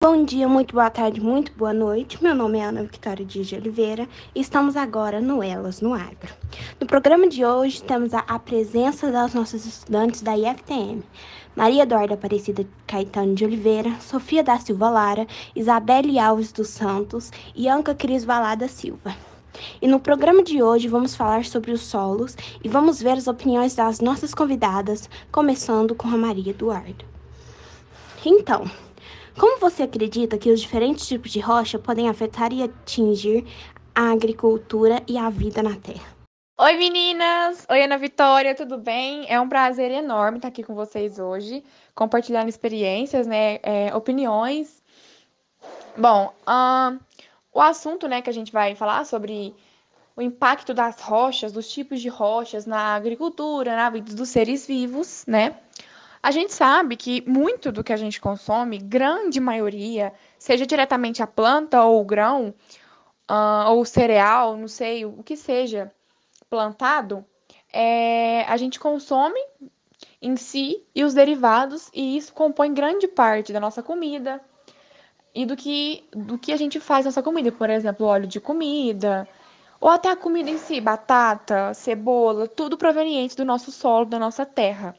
Bom dia, muito boa tarde, muito boa noite. Meu nome é Ana Victoria Dias de Oliveira e estamos agora no Elas no Agro. No programa de hoje temos a, a presença das nossas estudantes da IFTM. Maria Eduarda Aparecida Caetano de Oliveira, Sofia da Silva Lara, Isabelle Alves dos Santos e Anca Cris Valada Silva. E no programa de hoje vamos falar sobre os solos e vamos ver as opiniões das nossas convidadas, começando com a Maria Eduarda. Então, como você acredita que os diferentes tipos de rocha podem afetar e atingir a agricultura e a vida na Terra? Oi meninas! Oi Ana Vitória, tudo bem? É um prazer enorme estar aqui com vocês hoje, compartilhando experiências, né, é, opiniões. Bom, o assunto, né, que a gente vai falar sobre o impacto das rochas, dos tipos de rochas na agricultura, na vida dos seres vivos, né? A gente sabe que muito do que a gente consome, grande maioria, seja diretamente a planta ou o grão, uh, ou o cereal, não sei, o que seja plantado, é, a gente consome em si e os derivados, e isso compõe grande parte da nossa comida e do que, do que a gente faz nossa comida. Por exemplo, óleo de comida, ou até a comida em si, batata, cebola, tudo proveniente do nosso solo, da nossa terra.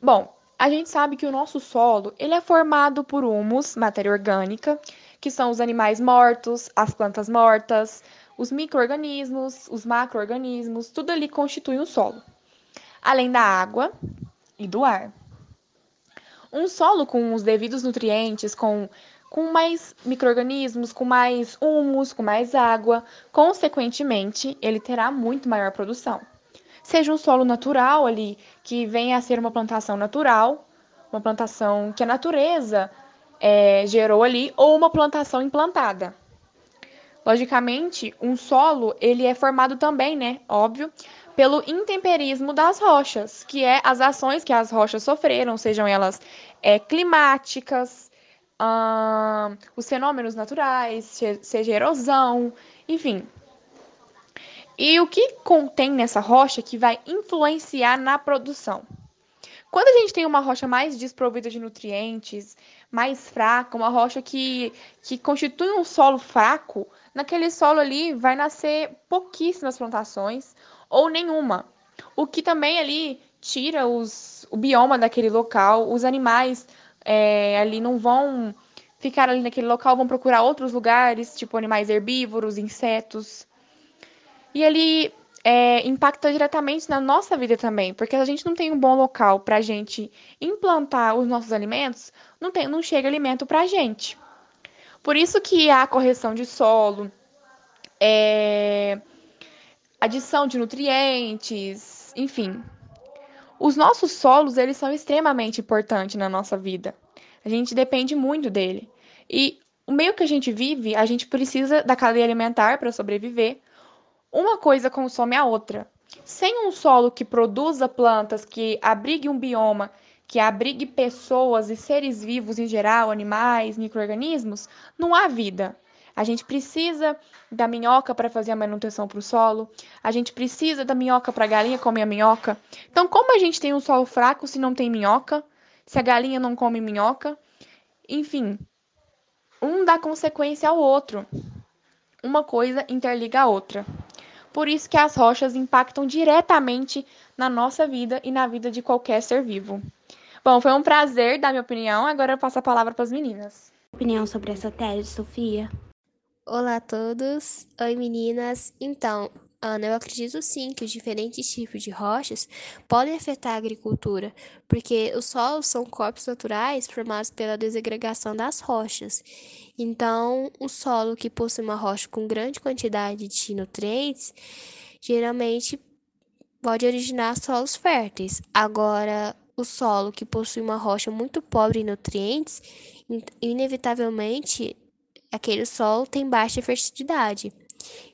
Bom, a gente sabe que o nosso solo ele é formado por humus, matéria orgânica, que são os animais mortos, as plantas mortas, os micro-organismos, os macro-organismos, tudo ali constitui um solo. Além da água e do ar. Um solo com os devidos nutrientes, com, com mais micro-organismos, com mais humus, com mais água, consequentemente, ele terá muito maior produção seja um solo natural ali, que venha a ser uma plantação natural, uma plantação que a natureza é, gerou ali, ou uma plantação implantada. Logicamente, um solo ele é formado também, né, óbvio, pelo intemperismo das rochas, que é as ações que as rochas sofreram, sejam elas é, climáticas, hum, os fenômenos naturais, seja erosão, enfim, e o que contém nessa rocha que vai influenciar na produção? Quando a gente tem uma rocha mais desprovida de nutrientes, mais fraca, uma rocha que, que constitui um solo fraco, naquele solo ali vai nascer pouquíssimas plantações ou nenhuma. O que também ali tira os, o bioma daquele local, os animais é, ali não vão ficar ali naquele local, vão procurar outros lugares, tipo animais herbívoros, insetos. E ele é, impacta diretamente na nossa vida também, porque a gente não tem um bom local para a gente implantar os nossos alimentos, não, tem, não chega alimento para a gente. Por isso que a correção de solo, é, adição de nutrientes, enfim. Os nossos solos, eles são extremamente importantes na nossa vida. A gente depende muito dele. E o meio que a gente vive, a gente precisa da cadeia alimentar para sobreviver, uma coisa consome a outra. Sem um solo que produza plantas, que abrigue um bioma, que abrigue pessoas e seres vivos em geral, animais, micro-organismos, não há vida. A gente precisa da minhoca para fazer a manutenção para o solo. A gente precisa da minhoca para a galinha comer a minhoca. Então, como a gente tem um solo fraco se não tem minhoca? Se a galinha não come minhoca? Enfim, um dá consequência ao outro. Uma coisa interliga a outra. Por isso que as rochas impactam diretamente na nossa vida e na vida de qualquer ser vivo. Bom, foi um prazer dar minha opinião. Agora eu passo a palavra para as meninas. Opinião sobre essa tese, Sofia? Olá a todos. Oi, meninas. Então, Ana, eu acredito sim que os diferentes tipos de rochas podem afetar a agricultura, porque os solos são corpos naturais formados pela desagregação das rochas. Então, o solo que possui uma rocha com grande quantidade de nutrientes, geralmente pode originar solos férteis. Agora, o solo que possui uma rocha muito pobre em nutrientes, inevitavelmente aquele solo tem baixa fertilidade.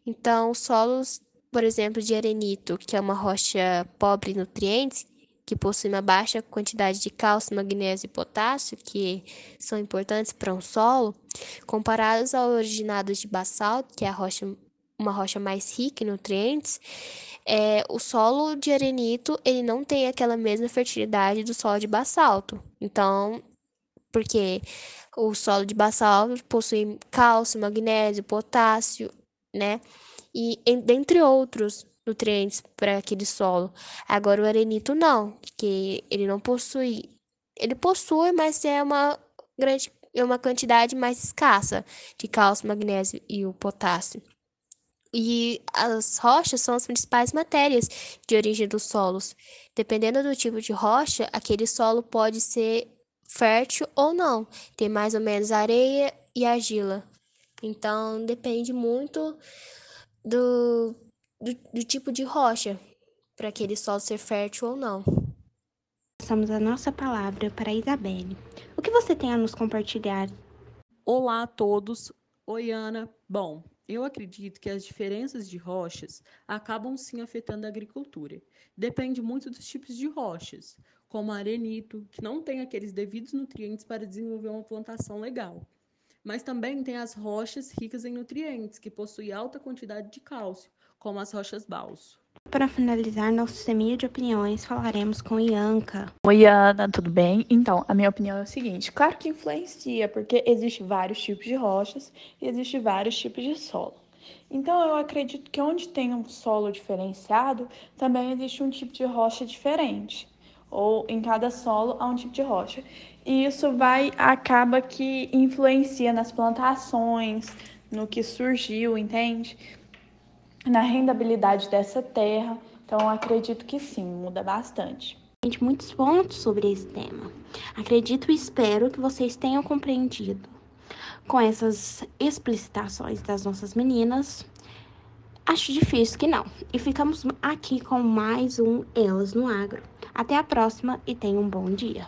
Então, solos por exemplo, de arenito, que é uma rocha pobre em nutrientes, que possui uma baixa quantidade de cálcio, magnésio e potássio, que são importantes para um solo, comparados ao originado de basalto, que é rocha, uma rocha mais rica em nutrientes, é, o solo de arenito ele não tem aquela mesma fertilidade do solo de basalto. Então, porque o solo de basalto possui cálcio, magnésio, potássio, né? E dentre outros nutrientes para aquele solo. Agora o arenito não, que ele não possui, ele possui, mas é uma grande é uma quantidade mais escassa de cálcio, magnésio e o potássio. E as rochas são as principais matérias de origem dos solos. Dependendo do tipo de rocha, aquele solo pode ser fértil ou não. Tem mais ou menos areia e argila. Então depende muito do, do, do tipo de rocha para aquele solo ser fértil ou não. Passamos a nossa palavra para a Isabelle. O que você tem a nos compartilhar? Olá a todos. Oi, Ana. Bom, eu acredito que as diferenças de rochas acabam sim afetando a agricultura. Depende muito dos tipos de rochas, como arenito, que não tem aqueles devidos nutrientes para desenvolver uma plantação legal. Mas também tem as rochas ricas em nutrientes, que possuem alta quantidade de cálcio, como as rochas balso. Para finalizar nosso semeio de opiniões, falaremos com Ianca. Oi, Ana, tudo bem? Então, a minha opinião é o seguinte: claro que influencia, porque existem vários tipos de rochas e existem vários tipos de solo. Então, eu acredito que onde tem um solo diferenciado, também existe um tipo de rocha diferente. Ou em cada solo há um tipo de rocha. E isso vai, acaba que influencia nas plantações, no que surgiu, entende? na rendabilidade dessa terra. Então, acredito que sim, muda bastante. Muitos pontos sobre esse tema. Acredito e espero que vocês tenham compreendido. Com essas explicitações das nossas meninas, acho difícil que não. E ficamos aqui com mais um Elas no Agro. Até a próxima e tenham um bom dia.